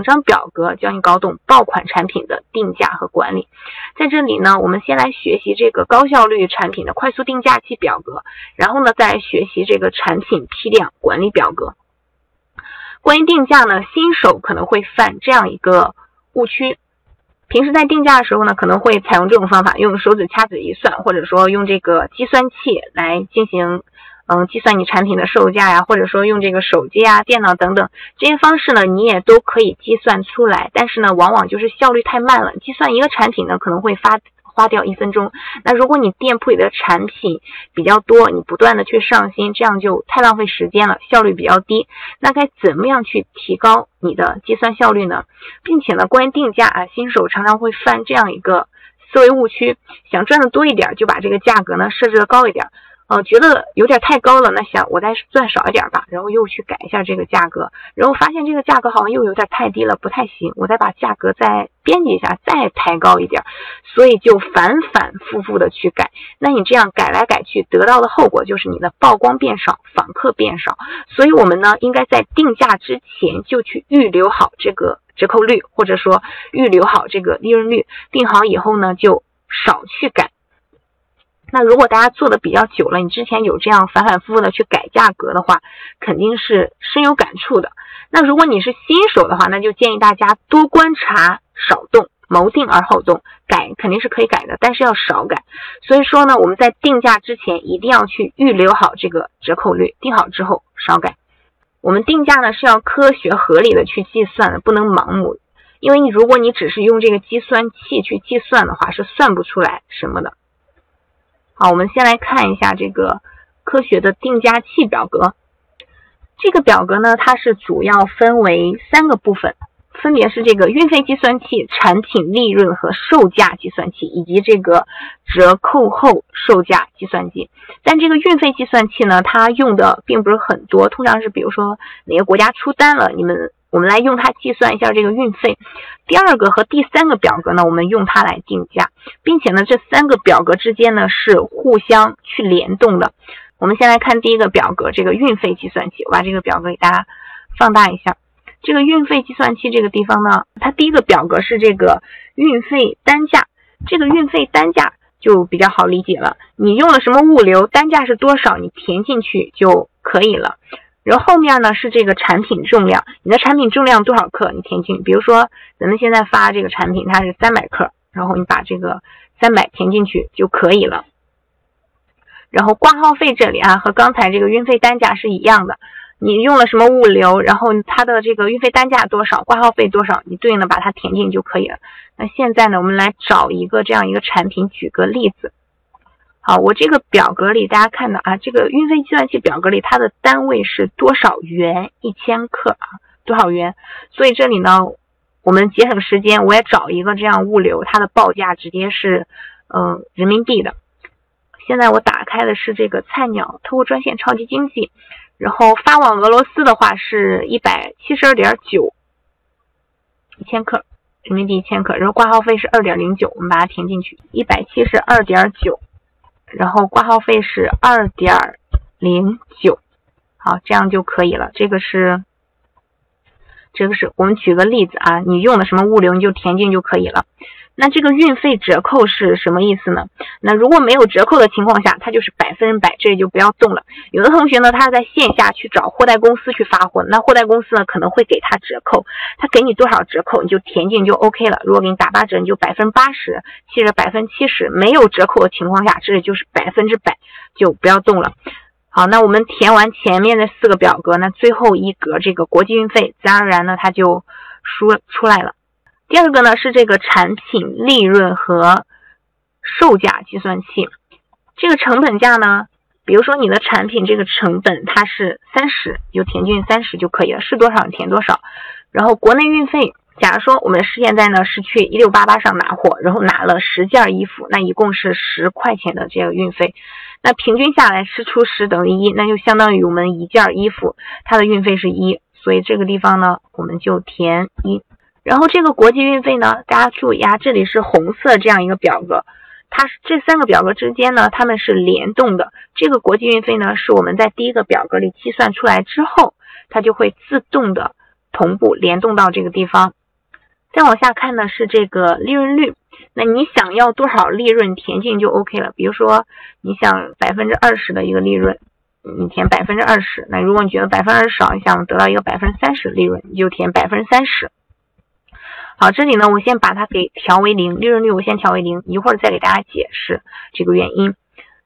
两张表格教你搞懂爆款产品的定价和管理。在这里呢，我们先来学习这个高效率产品的快速定价器表格，然后呢，再学习这个产品批量管理表格。关于定价呢，新手可能会犯这样一个误区。平时在定价的时候呢，可能会采用这种方法，用手指掐指一算，或者说用这个计算器来进行，嗯，计算你产品的售价呀，或者说用这个手机啊、电脑等等这些方式呢，你也都可以计算出来。但是呢，往往就是效率太慢了，计算一个产品呢，可能会发。花掉一分钟，那如果你店铺里的产品比较多，你不断的去上新，这样就太浪费时间了，效率比较低。那该怎么样去提高你的计算效率呢？并且呢，关于定价啊，新手常常会犯这样一个思维误区，想赚的多一点，就把这个价格呢设置的高一点。呃，觉得有点太高了，那想我再赚少一点吧，然后又去改一下这个价格，然后发现这个价格好像又有点太低了，不太行，我再把价格再编辑一下，再抬高一点，所以就反反复复的去改。那你这样改来改去，得到的后果就是你的曝光变少，访客变少。所以我们呢，应该在定价之前就去预留好这个折扣率，或者说预留好这个利润率，定好以后呢，就少去改。那如果大家做的比较久了，你之前有这样反反复复的去改价格的话，肯定是深有感触的。那如果你是新手的话，那就建议大家多观察，少动，谋定而后动。改肯定是可以改的，但是要少改。所以说呢，我们在定价之前一定要去预留好这个折扣率，定好之后少改。我们定价呢是要科学合理的去计算的，不能盲目。因为你如果你只是用这个计算器去计算的话，是算不出来什么的。好，我们先来看一下这个科学的定价器表格。这个表格呢，它是主要分为三个部分，分别是这个运费计算器、产品利润和售价计算器，以及这个折扣后售价计算机。但这个运费计算器呢，它用的并不是很多，通常是比如说哪个国家出单了，你们。我们来用它计算一下这个运费。第二个和第三个表格呢，我们用它来定价，并且呢，这三个表格之间呢是互相去联动的。我们先来看第一个表格，这个运费计算器。我把这个表格给大家放大一下。这个运费计算器这个地方呢，它第一个表格是这个运费单价。这个运费单价就比较好理解了，你用了什么物流，单价是多少，你填进去就可以了。然后后面呢是这个产品重量，你的产品重量多少克，你填进。比如说咱们现在发这个产品它是三百克，然后你把这个三百填进去就可以了。然后挂号费这里啊，和刚才这个运费单价是一样的，你用了什么物流，然后它的这个运费单价多少，挂号费多少，你对应的把它填进就可以了。那现在呢，我们来找一个这样一个产品，举个例子。好，我这个表格里大家看到啊，这个运费计算器表格里它的单位是多少元一千克啊？多少元？所以这里呢，我们节省时间，我也找一个这样物流，它的报价直接是嗯人民币的。现在我打开的是这个菜鸟特务专线超级经济，然后发往俄罗斯的话是一百七十二点九一千克人民币一千克，然后挂号费是二点零九，我们把它填进去，一百七十二点九。然后挂号费是二点零九，好，这样就可以了。这个是，这个是我们举个例子啊，你用的什么物流你就填进就可以了。那这个运费折扣是什么意思呢？那如果没有折扣的情况下，它就是百分之百，这里就不要动了。有的同学呢，他在线下去找货代公司去发货，那货代公司呢可能会给他折扣，他给你多少折扣，你就填进就 OK 了。如果给你打八折，你就百分之八十，或者百分之七十。没有折扣的情况下，这里就是百分之百，就不要动了。好，那我们填完前面的四个表格，那最后一格这个国际运费，自然而然呢，它就输出来了。第二个呢是这个产品利润和售价计算器，这个成本价呢，比如说你的产品这个成本它是三十，就填进三十就可以了，是多少填多少。然后国内运费，假如说我们是现在呢是去一六八八上拿货，然后拿了十件衣服，那一共是十块钱的这个运费，那平均下来是除十等于一，那就相当于我们一件衣服它的运费是一，所以这个地方呢我们就填一。然后这个国际运费呢，大家注意啊，这里是红色这样一个表格，它这三个表格之间呢，它们是联动的。这个国际运费呢，是我们在第一个表格里计算出来之后，它就会自动的同步联动到这个地方。再往下看呢是这个利润率，那你想要多少利润填进就 OK 了。比如说你想百分之二十的一个利润，你填百分之二十。那如果你觉得百分之二十少，你想得到一个百分之三十利润，你就填百分之三十。好，这里呢我先把它给调为零，利润率我先调为零，一会儿再给大家解释这个原因。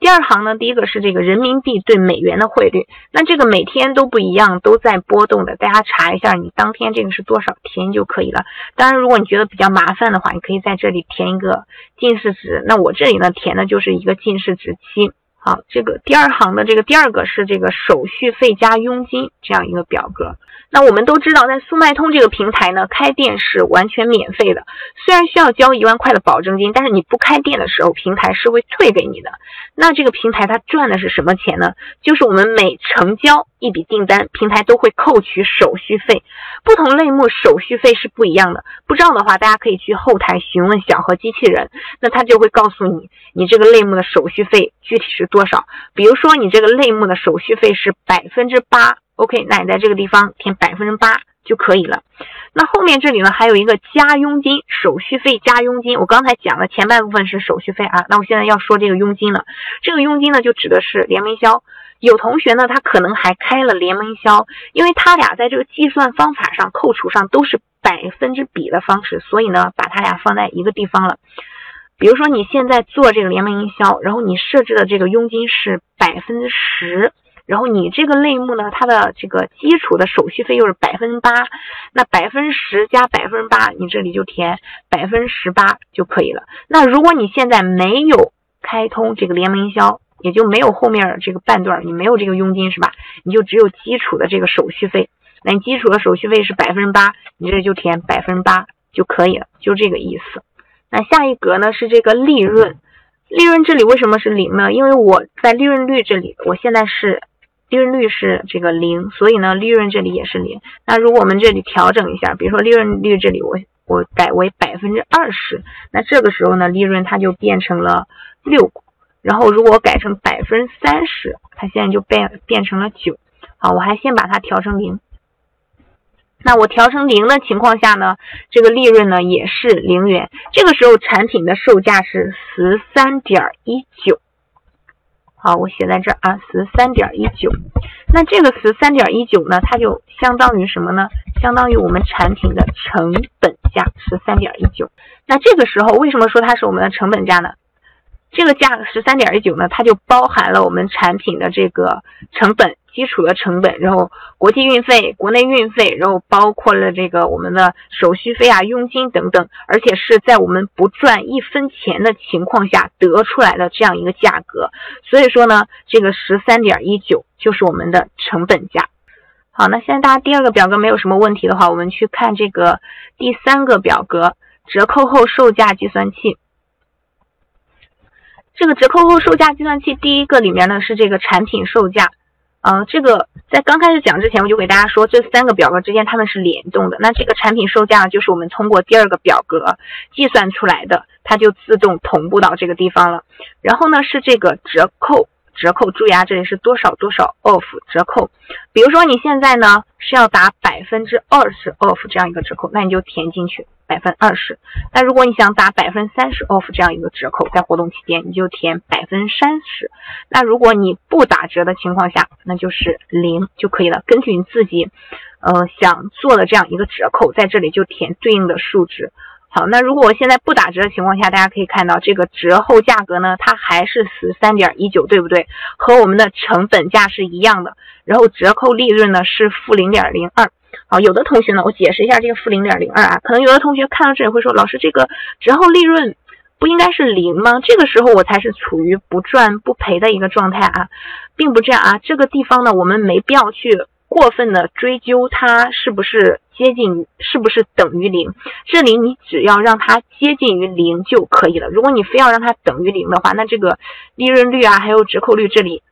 第二行呢，第一个是这个人民币对美元的汇率，那这个每天都不一样，都在波动的，大家查一下你当天这个是多少天就可以了。当然，如果你觉得比较麻烦的话，你可以在这里填一个近似值。那我这里呢填的就是一个近似值期。好，这个第二行的这个第二个是这个手续费加佣金这样一个表格。那我们都知道，在速卖通这个平台呢，开店是完全免费的。虽然需要交一万块的保证金，但是你不开店的时候，平台是会退给你的。那这个平台它赚的是什么钱呢？就是我们每成交一笔订单，平台都会扣取手续费。不同类目手续费是不一样的。不知道的话，大家可以去后台询问小何机器人，那他就会告诉你，你这个类目的手续费具体是多少。比如说，你这个类目的手续费是百分之八。OK，那你在这个地方填百分之八就可以了。那后面这里呢，还有一个加佣金，手续费加佣金。我刚才讲了前半部分是手续费啊，那我现在要说这个佣金了。这个佣金呢，就指的是联名销。有同学呢，他可能还开了联名销，因为他俩在这个计算方法上、扣除上都是百分之比的方式，所以呢，把他俩放在一个地方了。比如说你现在做这个联名营销，然后你设置的这个佣金是百分之十。然后你这个类目呢，它的这个基础的手续费又是百分八，那百分十加百分八，你这里就填百分十八就可以了。那如果你现在没有开通这个联盟营销，也就没有后面这个半段，你没有这个佣金是吧？你就只有基础的这个手续费，那你基础的手续费是百分八，你这就填百分八就可以了，就这个意思。那下一格呢是这个利润，利润这里为什么是零呢？因为我在利润率这里，我现在是。利润率是这个零，所以呢，利润这里也是零。那如果我们这里调整一下，比如说利润率这里我我改为百分之二十，那这个时候呢，利润它就变成了六。然后如果改成百分之三十，它现在就变变成了九。好，我还先把它调成零。那我调成零的情况下呢，这个利润呢也是零元。这个时候产品的售价是十三点一九。好，我写在这儿啊，十三点一九。那这个十三点一九呢，它就相当于什么呢？相当于我们产品的成本价十三点一九。那这个时候为什么说它是我们的成本价呢？这个价十三点一九呢，它就包含了我们产品的这个成本。基础的成本，然后国际运费、国内运费，然后包括了这个我们的手续费啊、佣金等等，而且是在我们不赚一分钱的情况下得出来的这样一个价格。所以说呢，这个十三点一九就是我们的成本价。好，那现在大家第二个表格没有什么问题的话，我们去看这个第三个表格，折扣后售价计算器。这个折扣后售价计算器第一个里面呢是这个产品售价。嗯，这个在刚开始讲之前，我就给大家说，这三个表格之间它们是联动的。那这个产品售价就是我们通过第二个表格计算出来的，它就自动同步到这个地方了。然后呢，是这个折扣。折扣，注意啊，这里是多少多少 off 折扣。比如说你现在呢是要打百分之二十 off 这样一个折扣，那你就填进去百分二十。那如果你想打百分三十 off 这样一个折扣，在活动期间你就填百分三十。那如果你不打折的情况下，那就是零就可以了。根据你自己呃想做的这样一个折扣，在这里就填对应的数值。好，那如果我现在不打折的情况下，大家可以看到这个折后价格呢，它还是十三点一九，对不对？和我们的成本价是一样的。然后折扣利润呢是负零点零二。好，有的同学呢，我解释一下这个负零点零二啊，可能有的同学看到这里会说，老师这个折后利润不应该是零吗？这个时候我才是处于不赚不赔的一个状态啊，并不这样啊。这个地方呢，我们没必要去。过分的追究它是不是接近，是不是等于零？这里你只要让它接近于零就可以了。如果你非要让它等于零的话，那这个利润率啊，还有折扣率这里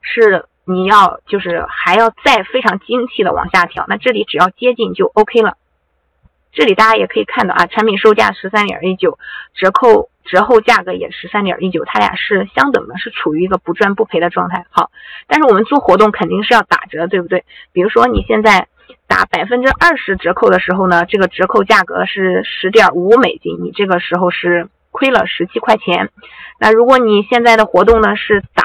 是你要就是还要再非常精细的往下调。那这里只要接近就 OK 了。这里大家也可以看到啊，产品售价十三点一九，折扣。折后价格也十三点一九，它俩是相等的，是处于一个不赚不赔的状态。好，但是我们做活动肯定是要打折，对不对？比如说你现在打百分之二十折扣的时候呢，这个折扣价格是十点五美金，你这个时候是亏了十七块钱。那如果你现在的活动呢是打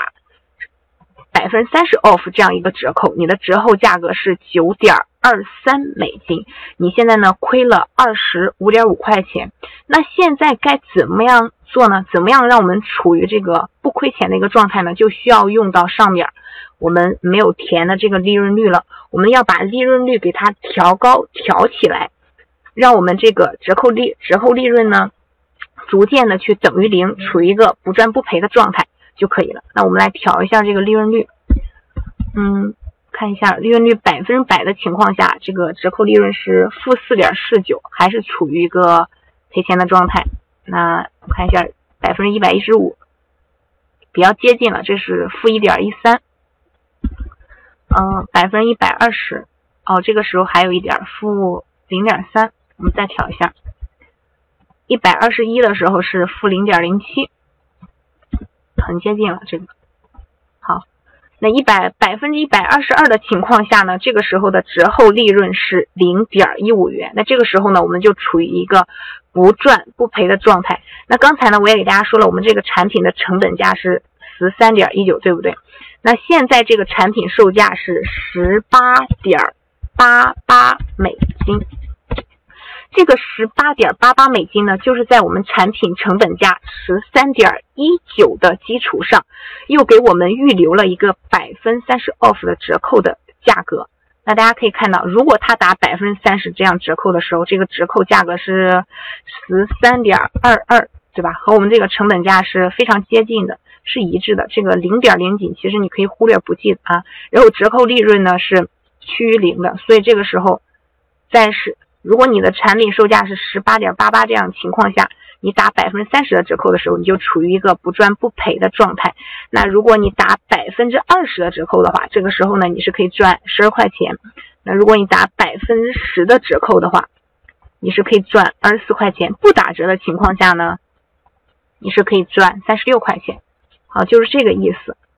百分之三十 off 这样一个折扣，你的折后价格是九点二三美金，你现在呢亏了二十五点五块钱。那现在该怎么样做呢？怎么样让我们处于这个不亏钱的一个状态呢？就需要用到上面。我们没有填的这个利润率了，我们要把利润率给它调高调起来，让我们这个折扣利折后利润呢，逐渐的去等于零，处于一个不赚不赔的状态就可以了。那我们来调一下这个利润率，嗯，看一下利润率百分之百的情况下，这个折扣利润是负四点四九，还是处于一个赔钱的状态。那我看一下百分之一百一十五，比较接近了，这是负一点一三。嗯，百分之一百二十，哦，这个时候还有一点负零点三，我们再调一下，一百二十一的时候是负零点零七，很接近了这个。好，那一百百分之一百二十二的情况下呢，这个时候的折后利润是零点一五元，那这个时候呢，我们就处于一个不赚不赔的状态。那刚才呢，我也给大家说了，我们这个产品的成本价是十三点一九，对不对？那现在这个产品售价是十八点八八美金，这个十八点八八美金呢，就是在我们产品成本价十三点一九的基础上，又给我们预留了一个百分三十 off 的折扣的价格。那大家可以看到，如果他打百分之三十这样折扣的时候，这个折扣价格是十三点二二，对吧？和我们这个成本价是非常接近的。是一致的，这个零点零几其实你可以忽略不计啊。然后折扣利润呢是趋于零的，所以这个时候，在是如果你的产品售价是十八点八八这样情况下，你打百分之三十的折扣的时候，你就处于一个不赚不赔的状态。那如果你打百分之二十的折扣的话，这个时候呢你是可以赚十二块钱。那如果你打百分之十的折扣的话，你是可以赚二十四块钱。不打折的情况下呢，你是可以赚三十六块钱。好，就是这个意思。